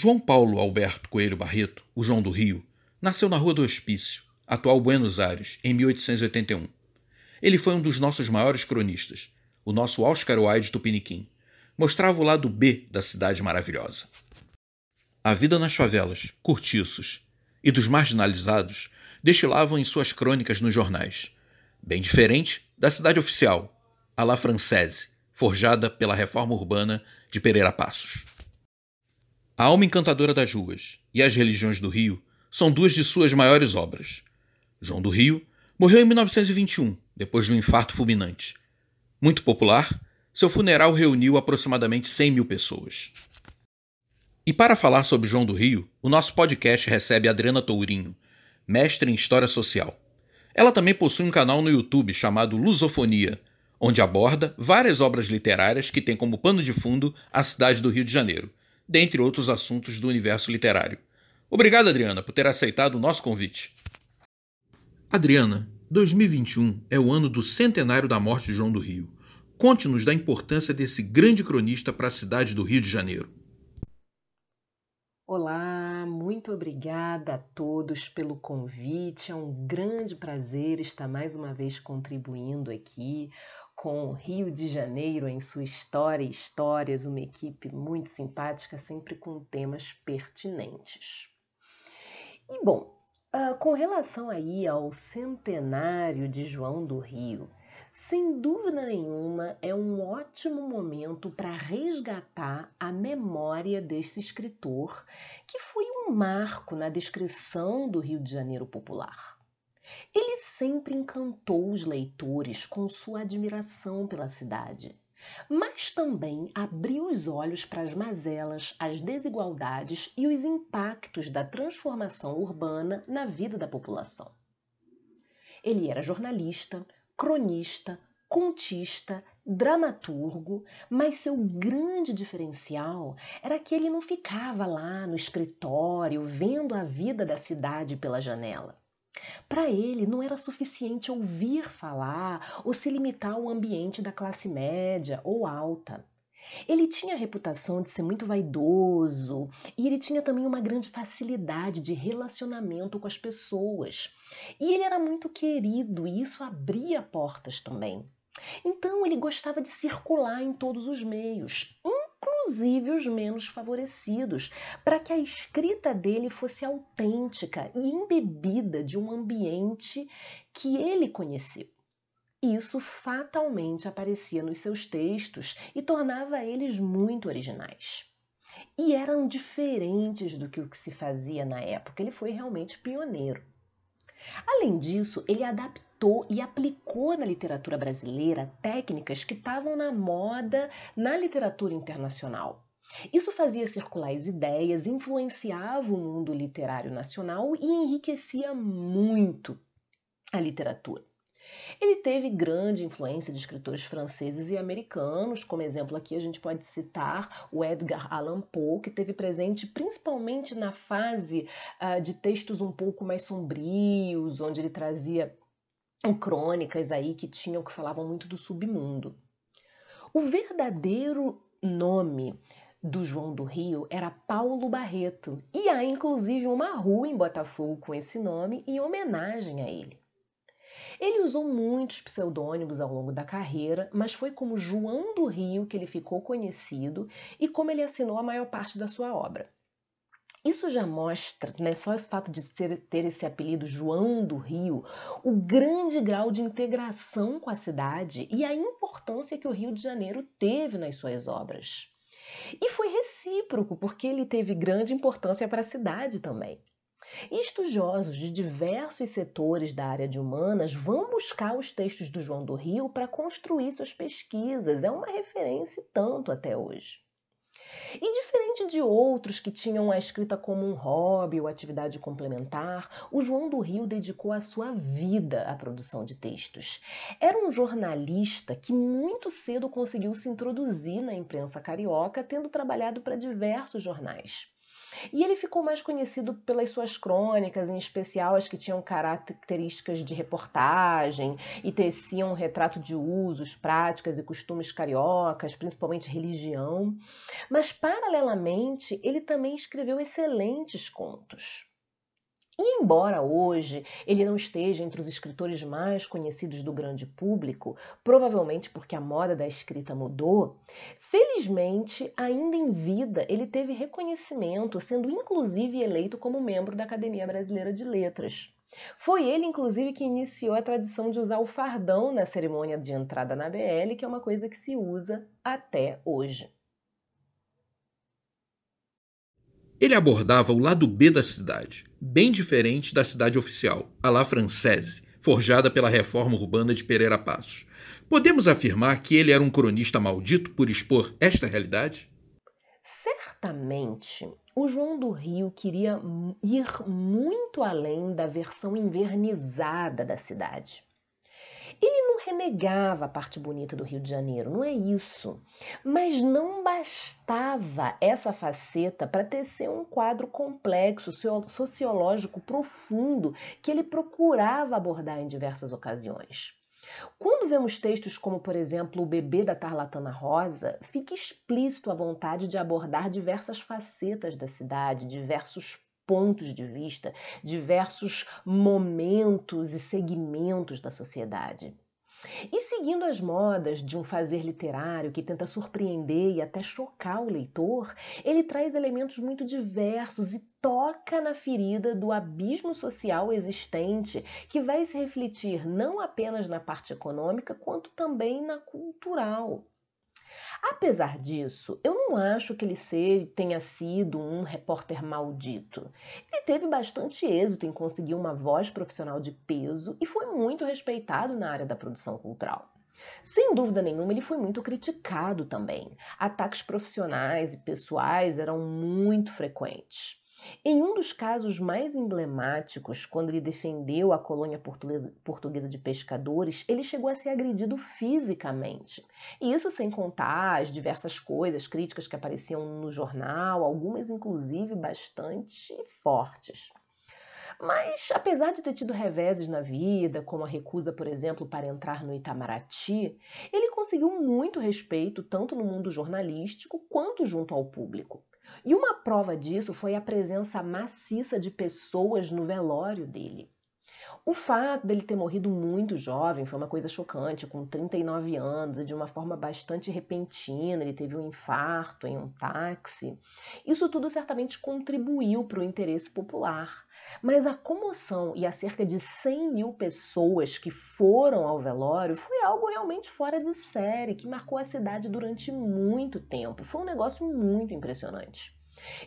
João Paulo Alberto Coelho Barreto, o João do Rio, nasceu na Rua do Hospício, atual Buenos Aires, em 1881. Ele foi um dos nossos maiores cronistas, o nosso Oscar Wilde Tupiniquim. Mostrava o lado B da cidade maravilhosa. A vida nas favelas, cortiços e dos marginalizados destilavam em suas crônicas nos jornais, bem diferente da cidade oficial, a la Francese, forjada pela reforma urbana de Pereira Passos. A Alma Encantadora das Ruas e As Religiões do Rio são duas de suas maiores obras. João do Rio morreu em 1921, depois de um infarto fulminante. Muito popular, seu funeral reuniu aproximadamente 100 mil pessoas. E para falar sobre João do Rio, o nosso podcast recebe Adriana Tourinho, mestre em História Social. Ela também possui um canal no YouTube chamado Lusofonia, onde aborda várias obras literárias que têm como pano de fundo a cidade do Rio de Janeiro, dentre outros assuntos do universo literário. Obrigado, Adriana, por ter aceitado o nosso convite. Adriana, 2021 é o ano do centenário da morte de João do Rio. Conte-nos da importância desse grande cronista para a cidade do Rio de Janeiro. Olá, muito obrigada a todos pelo convite. É um grande prazer estar mais uma vez contribuindo aqui com Rio de Janeiro em sua história e histórias, uma equipe muito simpática, sempre com temas pertinentes. E bom, uh, com relação aí ao centenário de João do Rio, sem dúvida nenhuma é um ótimo momento para resgatar a memória desse escritor, que foi um marco na descrição do Rio de Janeiro popular. Ele sempre encantou os leitores com sua admiração pela cidade, mas também abriu os olhos para as mazelas, as desigualdades e os impactos da transformação urbana na vida da população. Ele era jornalista, cronista, contista, dramaturgo, mas seu grande diferencial era que ele não ficava lá no escritório vendo a vida da cidade pela janela. Para ele, não era suficiente ouvir falar ou se limitar ao ambiente da classe média ou alta. Ele tinha a reputação de ser muito vaidoso e ele tinha também uma grande facilidade de relacionamento com as pessoas. E ele era muito querido e isso abria portas também. Então ele gostava de circular em todos os meios, inclusive os menos favorecidos, para que a escrita dele fosse autêntica e embebida de um ambiente que ele conheceu. Isso fatalmente aparecia nos seus textos e tornava eles muito originais. E eram diferentes do que o que se fazia na época. Ele foi realmente pioneiro. Além disso, ele adaptou e aplicou na literatura brasileira técnicas que estavam na moda na literatura internacional. Isso fazia circular as ideias, influenciava o mundo literário nacional e enriquecia muito a literatura. Ele teve grande influência de escritores franceses e americanos, como exemplo aqui a gente pode citar o Edgar Allan Poe, que teve presente principalmente na fase uh, de textos um pouco mais sombrios, onde ele trazia crônicas aí que tinham que falavam muito do submundo. O verdadeiro nome do João do Rio era Paulo Barreto, e há inclusive uma rua em Botafogo com esse nome em homenagem a ele. Ele usou muitos pseudônimos ao longo da carreira, mas foi como João do Rio que ele ficou conhecido e como ele assinou a maior parte da sua obra. Isso já mostra, né, só esse fato de ser, ter esse apelido João do Rio, o grande grau de integração com a cidade e a importância que o Rio de Janeiro teve nas suas obras. E foi recíproco, porque ele teve grande importância para a cidade também. E estudiosos de diversos setores da área de humanas vão buscar os textos do João do Rio para construir suas pesquisas. É uma referência tanto até hoje. E diferente de outros que tinham a escrita como um hobby ou atividade complementar, o João do Rio dedicou a sua vida à produção de textos. Era um jornalista que muito cedo conseguiu se introduzir na imprensa carioca, tendo trabalhado para diversos jornais. E ele ficou mais conhecido pelas suas crônicas, em especial as que tinham características de reportagem e teciam um retrato de usos, práticas e costumes cariocas, principalmente religião. Mas, paralelamente, ele também escreveu excelentes contos. E embora hoje ele não esteja entre os escritores mais conhecidos do grande público, provavelmente porque a moda da escrita mudou, felizmente, ainda em vida, ele teve reconhecimento, sendo inclusive eleito como membro da Academia Brasileira de Letras. Foi ele, inclusive, que iniciou a tradição de usar o fardão na cerimônia de entrada na BL, que é uma coisa que se usa até hoje. Ele abordava o lado B da cidade, bem diferente da cidade oficial, a la Française, forjada pela reforma urbana de Pereira Passos. Podemos afirmar que ele era um cronista maldito por expor esta realidade? Certamente, o João do Rio queria ir muito além da versão invernizada da cidade. Ele não renegava a parte bonita do Rio de Janeiro, não é isso. Mas não bastava essa faceta para tecer um quadro complexo, sociológico profundo que ele procurava abordar em diversas ocasiões. Quando vemos textos como, por exemplo, O Bebê da Tarlatana Rosa, fica explícito a vontade de abordar diversas facetas da cidade, diversos pontos de vista, diversos momentos e segmentos da sociedade. E seguindo as modas de um fazer literário que tenta surpreender e até chocar o leitor, ele traz elementos muito diversos e toca na ferida do abismo social existente, que vai se refletir não apenas na parte econômica, quanto também na cultural. Apesar disso, eu não acho que ele tenha sido um repórter maldito. Ele teve bastante êxito em conseguir uma voz profissional de peso e foi muito respeitado na área da produção cultural. Sem dúvida nenhuma, ele foi muito criticado também. Ataques profissionais e pessoais eram muito frequentes. Em um dos casos mais emblemáticos, quando ele defendeu a colônia portuguesa de pescadores, ele chegou a ser agredido fisicamente. E isso sem contar as diversas coisas, críticas que apareciam no jornal, algumas inclusive bastante fortes. Mas, apesar de ter tido reveses na vida, como a recusa, por exemplo, para entrar no Itamaraty, ele conseguiu muito respeito tanto no mundo jornalístico quanto junto ao público. E uma prova disso foi a presença maciça de pessoas no velório dele. O fato dele ter morrido muito jovem foi uma coisa chocante, com 39 anos e de uma forma bastante repentina. Ele teve um infarto em um táxi. Isso tudo certamente contribuiu para o interesse popular. Mas a comoção e a cerca de 100 mil pessoas que foram ao velório foi algo realmente fora de série, que marcou a cidade durante muito tempo. Foi um negócio muito impressionante.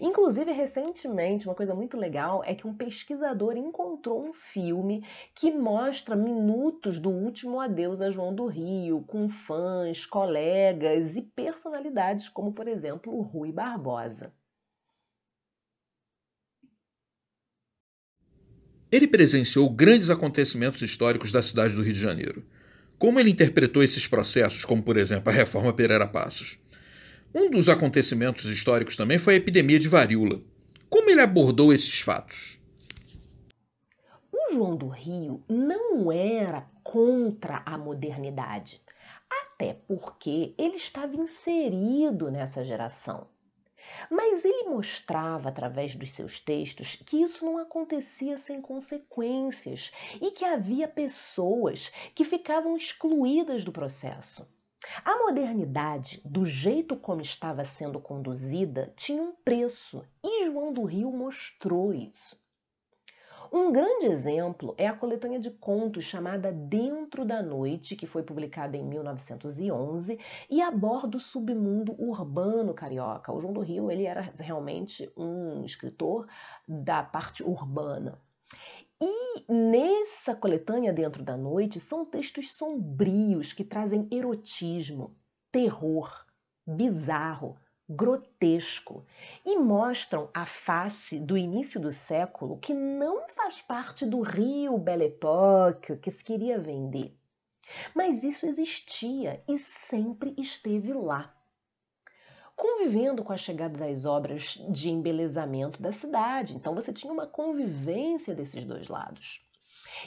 Inclusive, recentemente, uma coisa muito legal é que um pesquisador encontrou um filme que mostra minutos do último adeus a João do Rio, com fãs, colegas e personalidades como, por exemplo, Rui Barbosa. Ele presenciou grandes acontecimentos históricos da cidade do Rio de Janeiro. Como ele interpretou esses processos, como por exemplo a Reforma Pereira Passos? Um dos acontecimentos históricos também foi a epidemia de varíola. Como ele abordou esses fatos? O João do Rio não era contra a modernidade, até porque ele estava inserido nessa geração. Mas ele mostrava através dos seus textos que isso não acontecia sem consequências e que havia pessoas que ficavam excluídas do processo. A modernidade, do jeito como estava sendo conduzida, tinha um preço e João do Rio mostrou isso. Um grande exemplo é a coletânea de contos chamada Dentro da Noite, que foi publicada em 1911 e aborda o submundo urbano carioca. O João do Rio ele era realmente um escritor da parte urbana. E nessa coletânea Dentro da Noite são textos sombrios que trazem erotismo, terror, bizarro, grotesco e mostram a face do início do século que não faz parte do Rio Belle Époque que se queria vender. Mas isso existia e sempre esteve lá. Convivendo com a chegada das obras de embelezamento da cidade. Então você tinha uma convivência desses dois lados.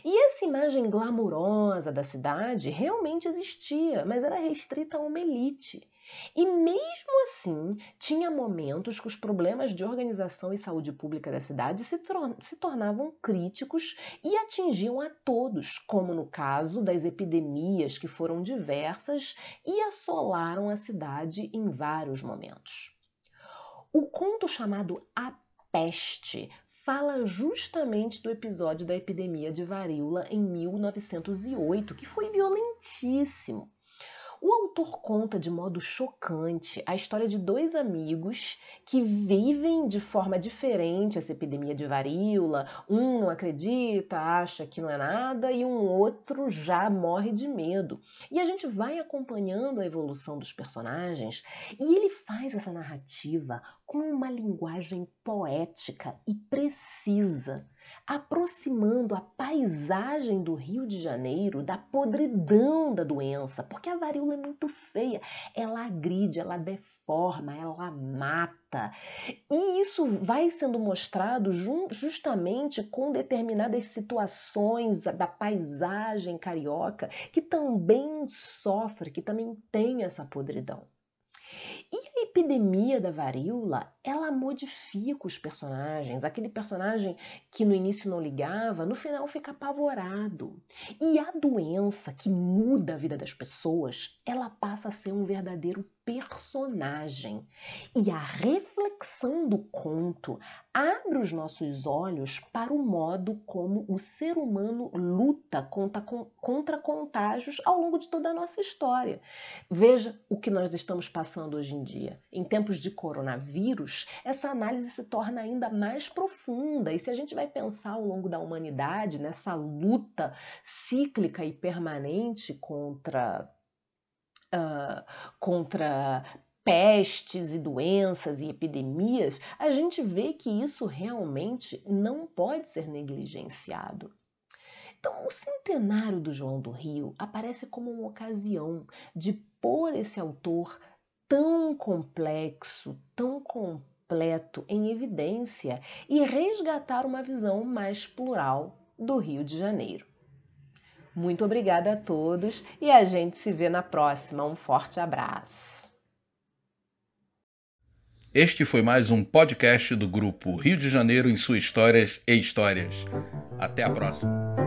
E essa imagem glamurosa da cidade realmente existia, mas era restrita a uma elite. E mesmo assim, tinha momentos que os problemas de organização e saúde pública da cidade se, se, tornavam críticos e atingiam a todos, como no caso das epidemias que foram diversas e assolaram a cidade em vários momentos. O conto chamado A Peste fala justamente do episódio da epidemia de varíola em 1908, que foi violentíssimo. O autor conta de modo chocante a história de dois amigos que vivem de forma diferente essa epidemia de varíola. Um não acredita, acha que não é nada, e um outro já morre de medo. E a gente vai acompanhando a evolução dos personagens e ele faz essa narrativa com uma linguagem poética e precisa aproximando a paisagem do Rio de Janeiro da podridão da doença, porque a varíola é muito feia, ela agride, ela deforma, ela mata. E isso vai sendo mostrado justamente com determinadas situações da paisagem carioca que também sofre, que também tem essa podridão. E a epidemia da varíola, ela modifica os personagens. Aquele personagem que no início não ligava, no final fica apavorado. E a doença que muda a vida das pessoas, ela passa a ser um verdadeiro personagem. E a reflexão do conto abre os nossos olhos para o modo como o ser humano luta contra, contra contágios ao longo de toda a nossa história. Veja o que nós estamos passando hoje em dia. Em tempos de coronavírus, essa análise se torna ainda mais profunda. E se a gente vai pensar ao longo da humanidade nessa luta cíclica e permanente contra uh, contra pestes e doenças e epidemias, a gente vê que isso realmente não pode ser negligenciado. Então, o centenário do João do Rio aparece como uma ocasião de pôr esse autor tão complexo, tão completo em evidência e resgatar uma visão mais plural do Rio de Janeiro. Muito obrigada a todos e a gente se vê na próxima. Um forte abraço. Este foi mais um podcast do grupo Rio de Janeiro em suas histórias e histórias. Até a próxima.